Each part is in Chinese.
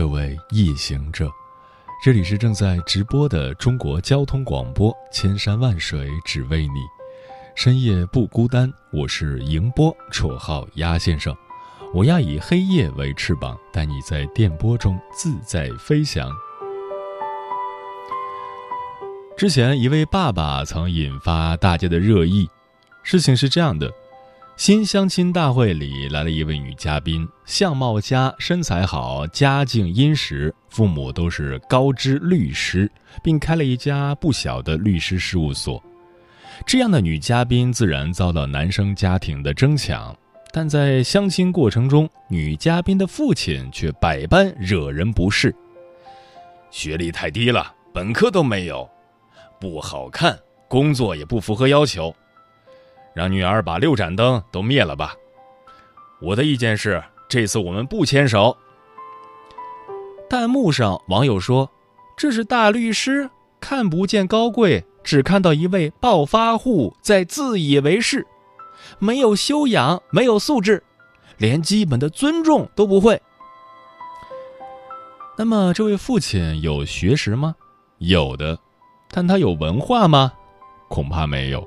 各位夜行者，这里是正在直播的中国交通广播，千山万水只为你，深夜不孤单。我是迎波，绰号鸭先生。我要以黑夜为翅膀，带你在电波中自在飞翔。之前一位爸爸曾引发大家的热议，事情是这样的。新相亲大会里来了一位女嘉宾，相貌佳，身材好，家境殷实，父母都是高知律师，并开了一家不小的律师事务所。这样的女嘉宾自然遭到男生家庭的争抢，但在相亲过程中，女嘉宾的父亲却百般惹人不适。学历太低了，本科都没有，不好看，工作也不符合要求。让女儿把六盏灯都灭了吧！我的意见是，这次我们不牵手。弹幕上网友说：“这是大律师，看不见高贵，只看到一位暴发户在自以为是，没有修养，没有素质，连基本的尊重都不会。”那么，这位父亲有学识吗？有的，但他有文化吗？恐怕没有。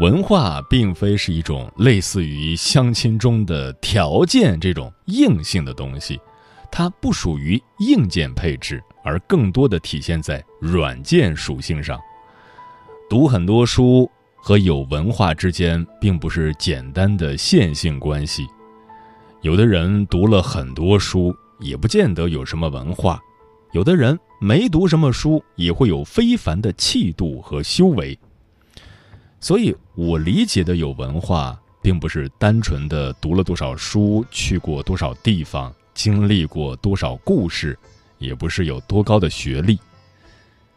文化并非是一种类似于相亲中的条件这种硬性的东西，它不属于硬件配置，而更多的体现在软件属性上。读很多书和有文化之间并不是简单的线性关系。有的人读了很多书，也不见得有什么文化；有的人没读什么书，也会有非凡的气度和修为。所以，我理解的有文化，并不是单纯的读了多少书、去过多少地方、经历过多少故事，也不是有多高的学历。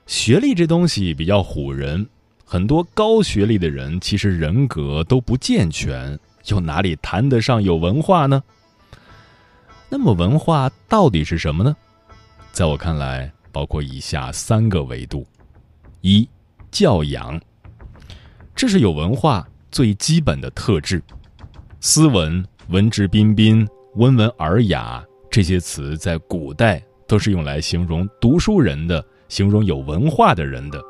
学历这东西比较唬人，很多高学历的人其实人格都不健全，又哪里谈得上有文化呢？那么，文化到底是什么呢？在我看来，包括以下三个维度：一、教养。这是有文化最基本的特质，斯文、文质彬彬、温文尔雅这些词在古代都是用来形容读书人的，形容有文化的人的。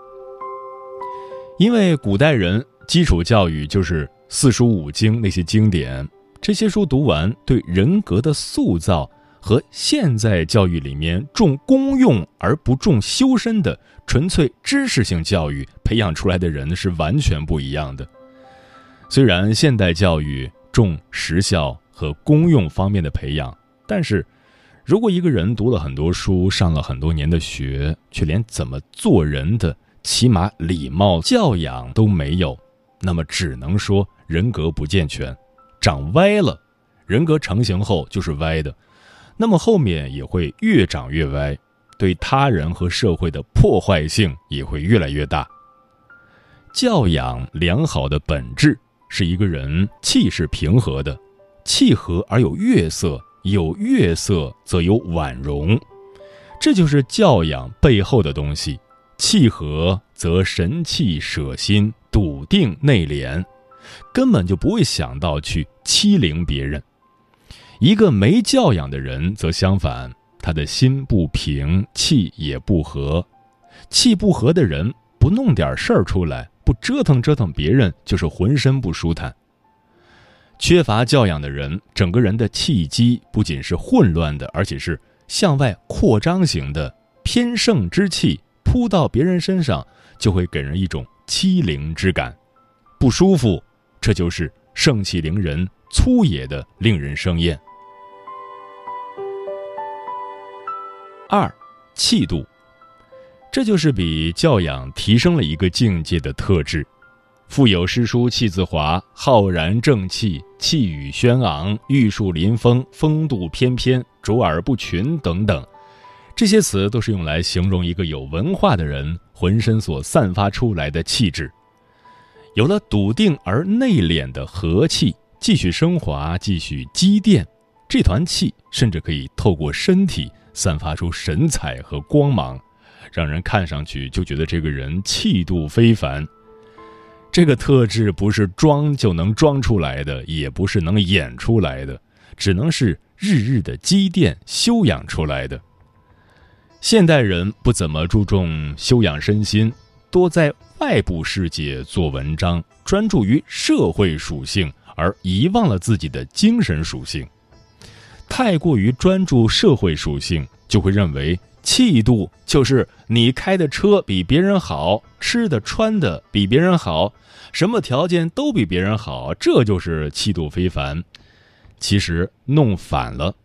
因为古代人基础教育就是四书五经那些经典，这些书读完，对人格的塑造和现在教育里面重功用而不重修身的。纯粹知识性教育培养出来的人是完全不一样的。虽然现代教育重实效和功用方面的培养，但是，如果一个人读了很多书，上了很多年的学，却连怎么做人的起码礼貌教养都没有，那么只能说人格不健全，长歪了。人格成型后就是歪的，那么后面也会越长越歪。对他人和社会的破坏性也会越来越大。教养良好的本质是一个人气是平和的，气和而有月色，有月色则有婉容，这就是教养背后的东西。气和则神气舍心，笃定内敛，根本就不会想到去欺凌别人。一个没教养的人则相反。他的心不平，气也不和，气不和的人不弄点事儿出来，不折腾折腾别人，就是浑身不舒坦。缺乏教养的人，整个人的气机不仅是混乱的，而且是向外扩张型的，偏盛之气扑到别人身上，就会给人一种欺凌之感，不舒服。这就是盛气凌人、粗野的，令人生厌。二，气度，这就是比教养提升了一个境界的特质。腹有诗书气自华，浩然正气，气宇轩昂，玉树临风，风度翩翩，卓尔不群等等，这些词都是用来形容一个有文化的人浑身所散发出来的气质。有了笃定而内敛的和气，继续升华，继续积淀，这团气甚至可以透过身体散发出神采和光芒，让人看上去就觉得这个人气度非凡。这个特质不是装就能装出来的，也不是能演出来的，只能是日日的积淀修养出来的。现代人不怎么注重修养身心，多在外部世界做文章，专注于社会属性，而遗忘了自己的精神属性。太过于专注社会属性，就会认为。气度就是你开的车比别人好，吃的穿的比别人好，什么条件都比别人好，这就是气度非凡。其实弄反了，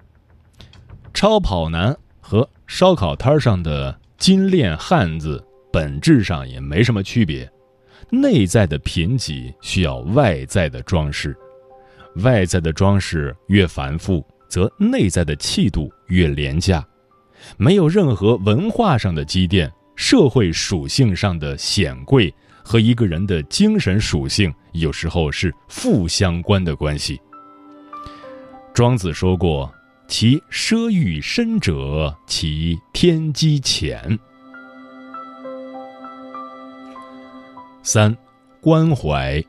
超跑男和烧烤摊上的金链汉子本质上也没什么区别。内在的贫瘠需要外在的装饰，外在的装饰越繁复，则内在的气度越廉价。没有任何文化上的积淀，社会属性上的显贵和一个人的精神属性有时候是负相关的关系。庄子说过：“其奢欲深者，其天机浅。”三，关怀，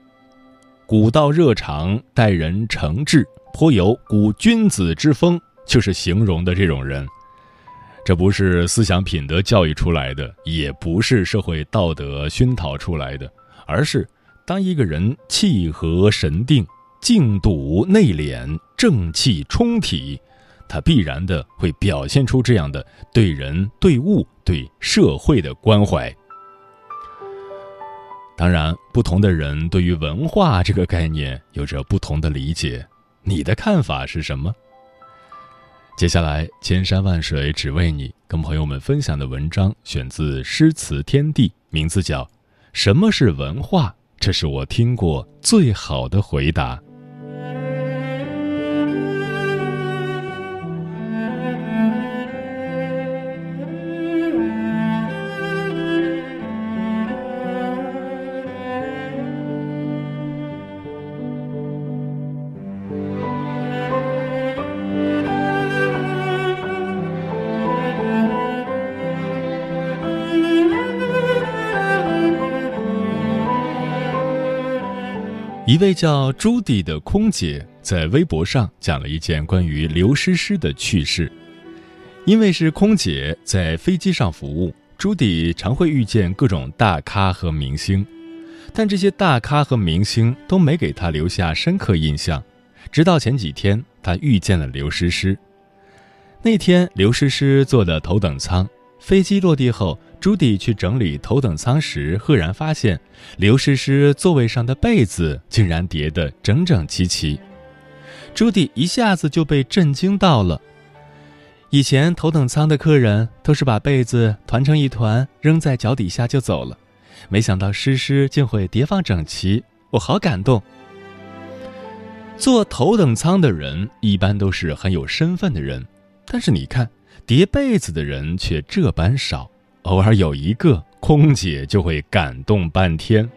古道热肠，待人诚挚，颇有古君子之风，就是形容的这种人。这不是思想品德教育出来的，也不是社会道德熏陶出来的，而是当一个人气和神定、静笃内敛、正气充体，他必然的会表现出这样的对人、对物、对社会的关怀。当然，不同的人对于文化这个概念有着不同的理解，你的看法是什么？接下来，千山万水只为你，跟朋友们分享的文章选自《诗词天地》，名字叫《什么是文化》，这是我听过最好的回答。一位叫朱迪的空姐在微博上讲了一件关于刘诗诗的趣事。因为是空姐，在飞机上服务，朱迪常会遇见各种大咖和明星，但这些大咖和明星都没给他留下深刻印象。直到前几天，他遇见了刘诗诗。那天，刘诗诗坐的头等舱，飞机落地后。朱迪去整理头等舱时，赫然发现刘诗诗座位上的被子竟然叠得整整齐齐。朱迪一下子就被震惊到了。以前头等舱的客人都是把被子团成一团扔在脚底下就走了，没想到诗诗竟会叠放整齐，我好感动。坐头等舱的人一般都是很有身份的人，但是你看叠被子的人却这般少。偶尔有一个空姐就会感动半天。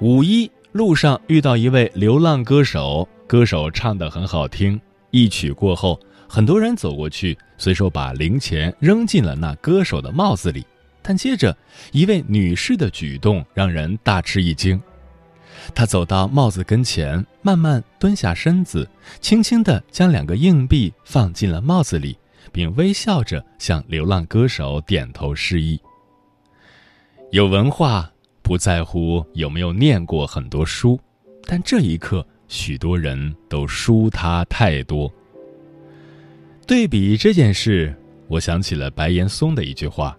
五一路上遇到一位流浪歌手，歌手唱的很好听，一曲过后，很多人走过去，随手把零钱扔进了那歌手的帽子里。但接着，一位女士的举动让人大吃一惊。他走到帽子跟前，慢慢蹲下身子，轻轻地将两个硬币放进了帽子里，并微笑着向流浪歌手点头示意。有文化不在乎有没有念过很多书，但这一刻，许多人都输他太多。对比这件事，我想起了白岩松的一句话：“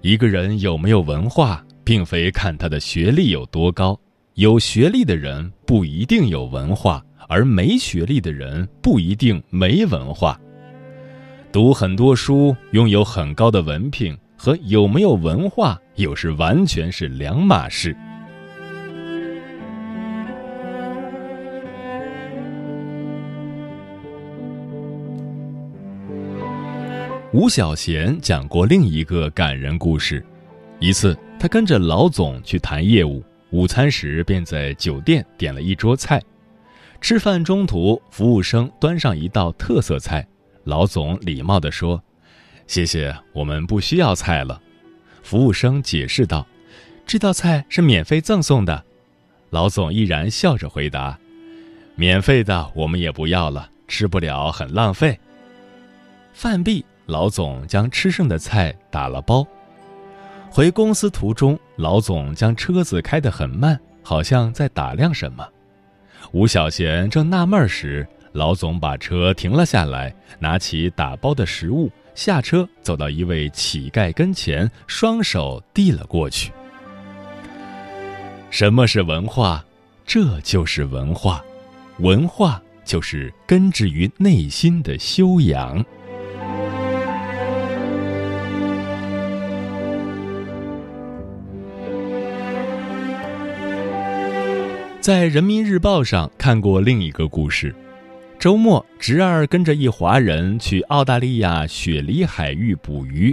一个人有没有文化，并非看他的学历有多高。”有学历的人不一定有文化而没学历的人不一定没文化。读很多书拥有很高的文凭和有没有文化有时完全是两码事。吴小贤讲过另一个感人故事。一次他跟着老总去谈业务。午餐时便在酒店点了一桌菜。吃饭中途，服务生端上一道特色菜，老总礼貌地说：“谢谢，我们不需要菜了。”服务生解释道：“这道菜是免费赠送的。”老总依然笑着回答：“免费的我们也不要了，吃不了很浪费。”饭毕，老总将吃剩的菜打了包。回公司途中，老总将车子开得很慢，好像在打量什么。吴小贤正纳闷时，老总把车停了下来，拿起打包的食物，下车走到一位乞丐跟前，双手递了过去。什么是文化？这就是文化，文化就是根植于内心的修养。在人民日报上看过另一个故事：周末，侄儿跟着一华人去澳大利亚雪梨海域捕鱼，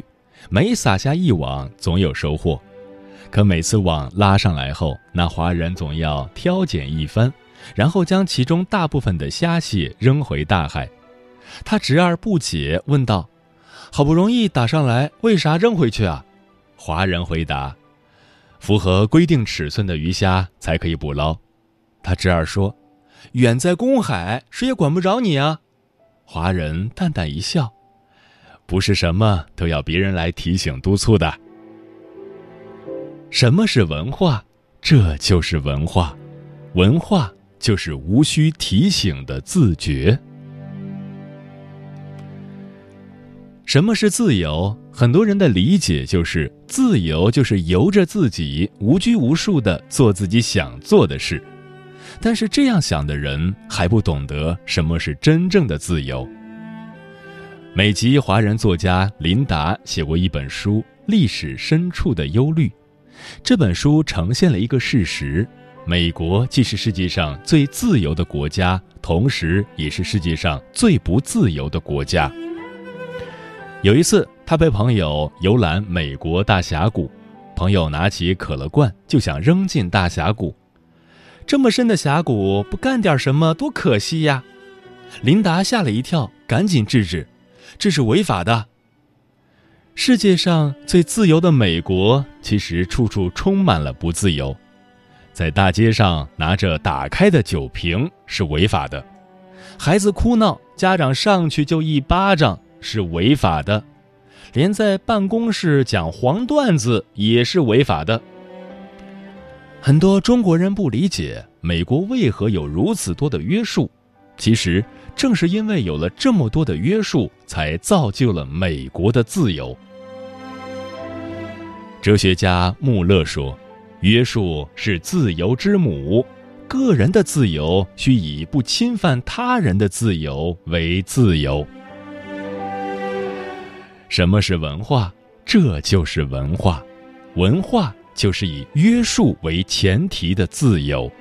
每撒下一网，总有收获。可每次网拉上来后，那华人总要挑拣一番，然后将其中大部分的虾蟹扔回大海。他侄儿不解问道：“好不容易打上来，为啥扔回去啊？”华人回答：“符合规定尺寸的鱼虾才可以捕捞。”他侄儿说：“远在公海，谁也管不着你啊。”华人淡淡一笑：“不是什么都要别人来提醒督促的。”什么是文化？这就是文化，文化就是无需提醒的自觉。什么是自由？很多人的理解就是自由就是由着自己无拘无束的做自己想做的事。但是这样想的人还不懂得什么是真正的自由。美籍华人作家琳达写过一本书《历史深处的忧虑》，这本书呈现了一个事实：美国既是世界上最自由的国家，同时也是世界上最不自由的国家。有一次，他陪朋友游览美国大峡谷，朋友拿起可乐罐就想扔进大峡谷。这么深的峡谷，不干点什么多可惜呀！琳达吓了一跳，赶紧制止：“这是违法的。”世界上最自由的美国，其实处处充满了不自由。在大街上拿着打开的酒瓶是违法的，孩子哭闹，家长上去就一巴掌是违法的，连在办公室讲黄段子也是违法的。很多中国人不理解美国为何有如此多的约束，其实正是因为有了这么多的约束，才造就了美国的自由。哲学家穆勒说：“约束是自由之母，个人的自由需以不侵犯他人的自由为自由。”什么是文化？这就是文化，文化。就是以约束为前提的自由。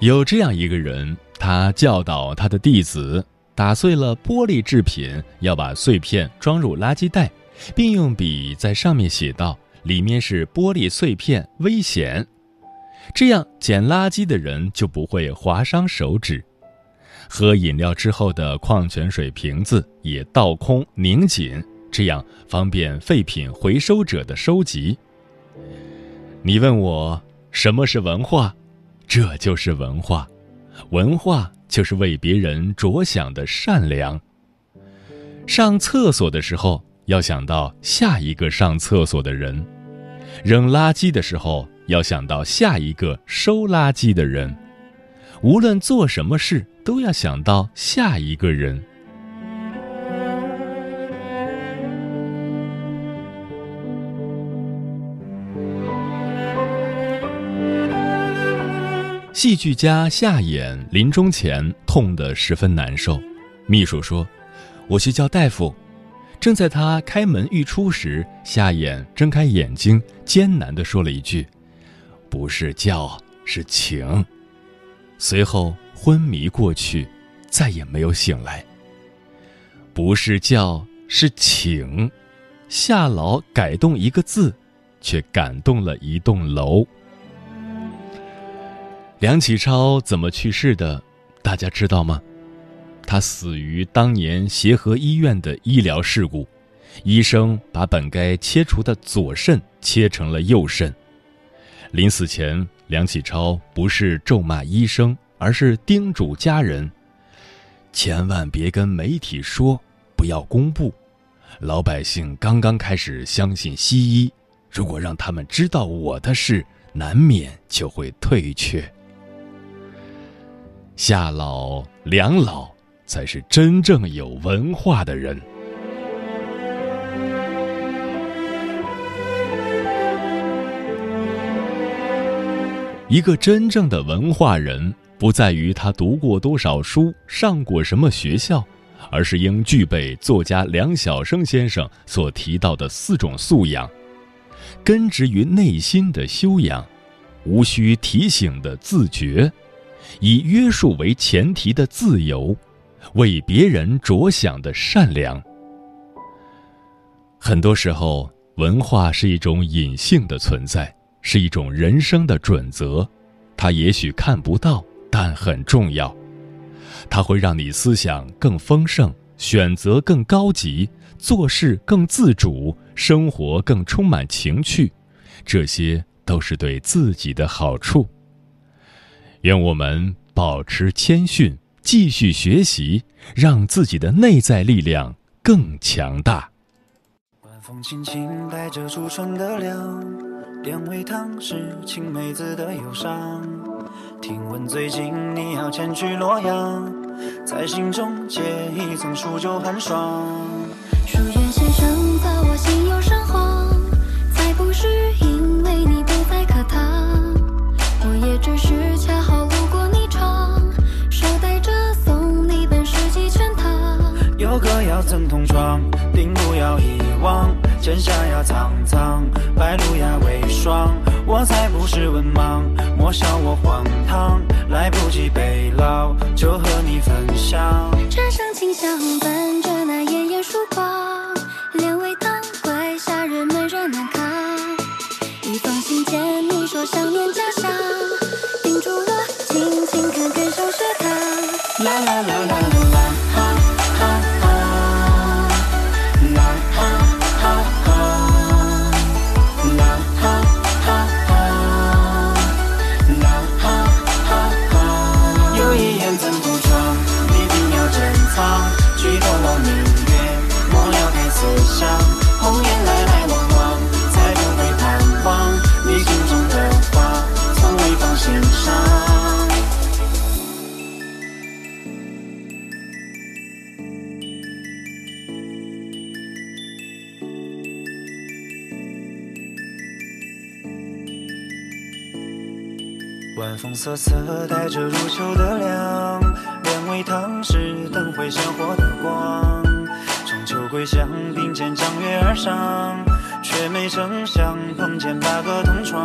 有这样一个人，他教导他的弟子，打碎了玻璃制品要把碎片装入垃圾袋，并用笔在上面写道：“里面是玻璃碎片，危险。”这样捡垃圾的人就不会划伤手指。喝饮料之后的矿泉水瓶子也倒空拧紧，这样方便废品回收者的收集。你问我什么是文化？这就是文化，文化就是为别人着想的善良。上厕所的时候要想到下一个上厕所的人，扔垃圾的时候要想到下一个收垃圾的人。无论做什么事。都要想到下一个人。戏剧家夏衍临终前痛得十分难受，秘书说：“我去叫大夫。”正在他开门欲出时，夏衍睁开眼睛，艰难地说了一句：“不是叫，是请。随后昏迷过去，再也没有醒来。不是叫，是请。夏老改动一个字，却感动了一栋楼。梁启超怎么去世的？大家知道吗？他死于当年协和医院的医疗事故，医生把本该切除的左肾切成了右肾。临死前，梁启超不是咒骂医生，而是叮嘱家人：千万别跟媒体说，不要公布。老百姓刚刚开始相信西医，如果让他们知道我的事，难免就会退却。夏老、梁老才是真正有文化的人。一个真正的文化人，不在于他读过多少书，上过什么学校。而是应具备作家梁晓声先生所提到的四种素养：根植于内心的修养，无需提醒的自觉，以约束为前提的自由，为别人着想的善良。很多时候，文化是一种隐性的存在，是一种人生的准则，它也许看不到，但很重要。它会让你思想更丰盛，选择更高级，做事更自主，生活更充满情趣，这些都是对自己的好处。愿我们保持谦逊，继续学习，让自己的内在力量更强大。晚风轻轻带着初春的凉，两味汤是青梅子的忧伤。听闻最近你要前去洛阳，在心中结一层数九寒霜。书院先生在我心有生慌，才不是因为你不在课堂，我也只是恰好路过你窗，捎带着送你本诗集全唐。有歌要曾同窗，定不要遗忘，剑下呀苍苍，白露呀为霜。我才不是文盲，莫笑我荒唐，来不及背牢，就和你分享。茶上清香伴着那炎炎曙光，瑟瑟，带着入秋的凉。两位汤是灯会鲜活的光。中秋归乡，并肩江月而上，却没成想碰见八个同窗。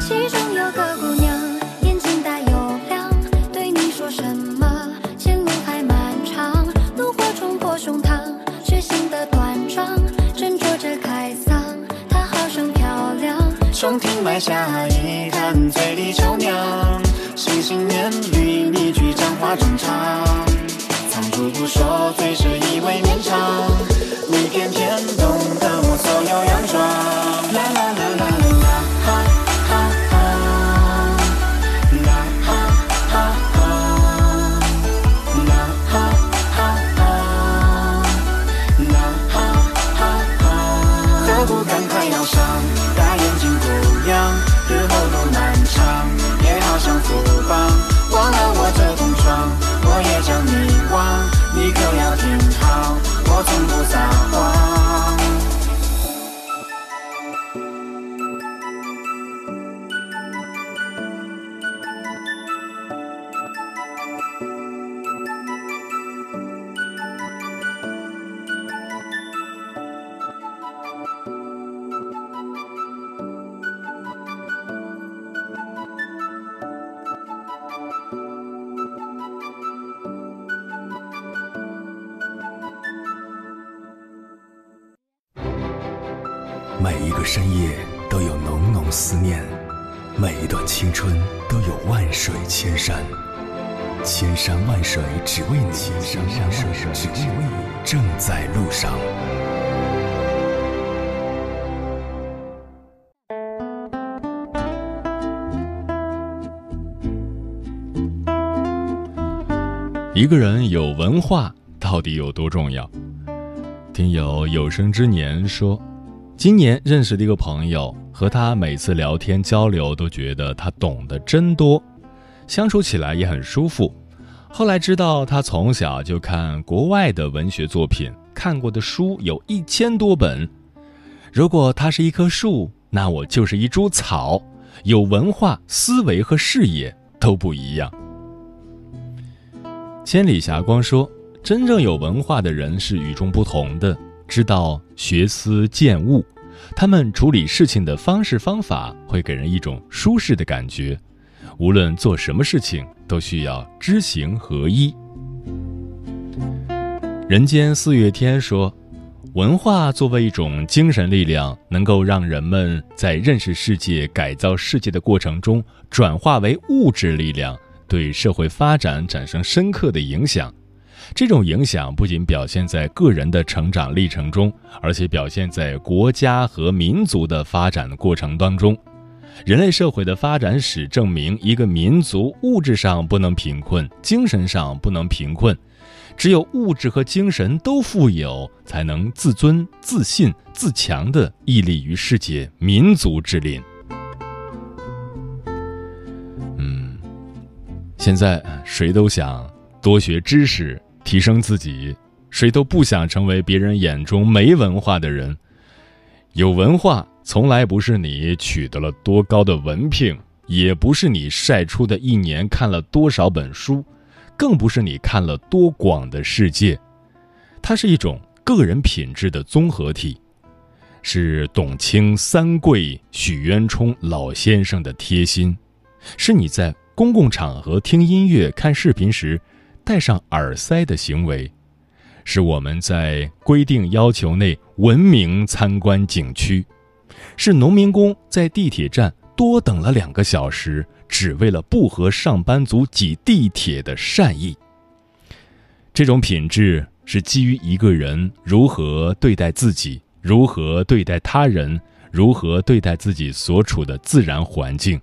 其中有个姑娘，眼睛大又亮，对你说什么？前路还漫长。怒火冲破胸膛，血性的断肠，斟酌着开嗓，她好生漂亮。松亭埋下一坛醉里秋心心念与你句讲话正长。藏住不说，最是一味绵长。深夜都有浓浓思念，每一段青春都有万水千山。千山万水只为你，千山万水只为你，正在路上。一个人有文化到底有多重要？听友有生之年说，今年认识的一个朋友，和他每次聊天交流都觉得他懂得真多，相处起来也很舒服。后来知道他从小就看国外的文学作品，看过的书有一千多本。如果他是一棵树，那我就是一株草，有文化、思维和视野都不一样。千里霞光说：“真正有文化的人是与众不同的，知道学思践悟，他们处理事情的方式方法会给人一种舒适的感觉。无论做什么事情，都需要知行合一。”人间四月天说：“文化作为一种精神力量，能够让人们在认识世界、改造世界的过程中，转化为物质力量。”对社会发展产生深刻的影响，这种影响不仅表现在个人的成长历程中，而且表现在国家和民族的发展过程当中。人类社会的发展史证明，一个民族物质上不能贫困，精神上不能贫困，只有物质和精神都富有，才能自尊、自信、自强地屹立于世界民族之林。嗯现在谁都想多学知识，提升自己，谁都不想成为别人眼中没文化的人。有文化从来不是你取得了多高的文凭，也不是你晒出的一年看了多少本书，更不是你看了多广的世界。它是一种个人品质的综合体，是董卿三桂许渊冲老先生的贴心，是你在。公共场合听音乐、看视频时，戴上耳塞的行为，是我们在规定要求内文明参观景区；是农民工在地铁站多等了两个小时，只为了不和上班族挤地铁的善意。这种品质是基于一个人如何对待自己，如何对待他人，如何对待自己所处的自然环境。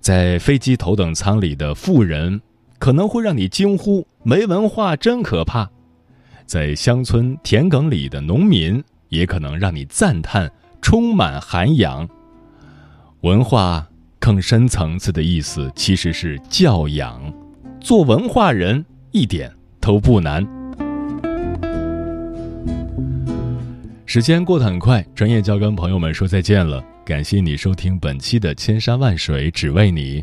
在飞机头等舱里的富人，可能会让你惊呼“没文化真可怕”；在乡村田埂里的农民，也可能让你赞叹“充满涵养”。文化更深层次的意思其实是教养，做文化人一点都不难。时间过得很快，转眼就要跟朋友们说再见了。感谢你收听本期的《千山万水只为你》。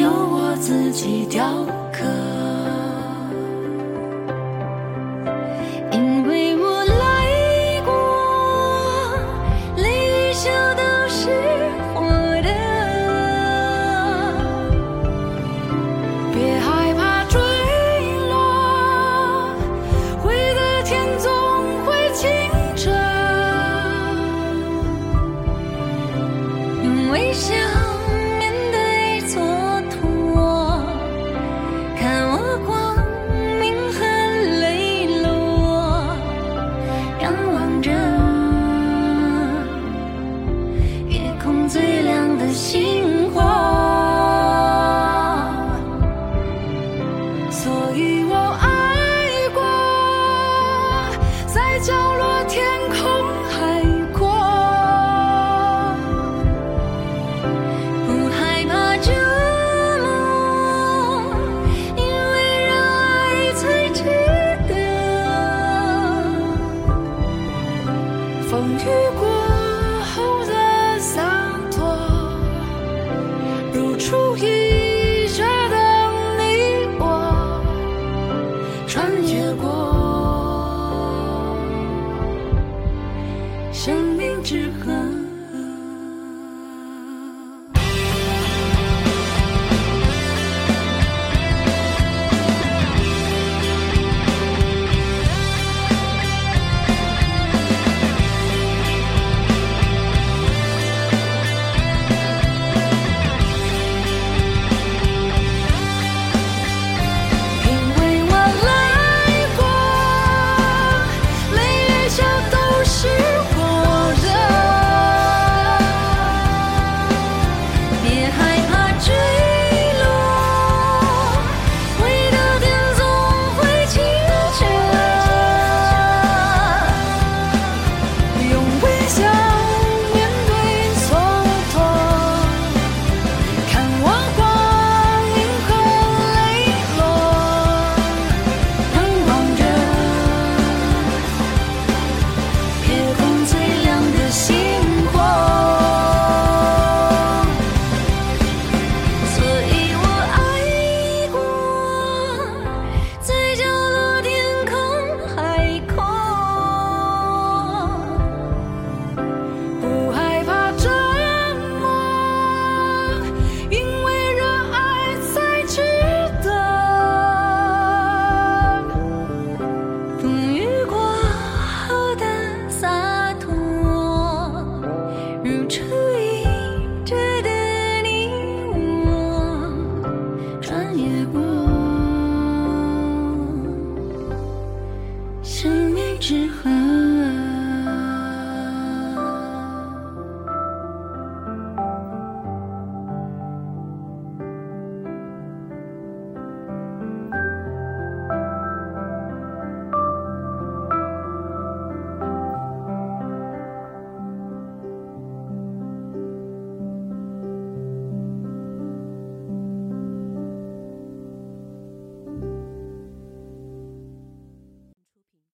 由我自己雕刻，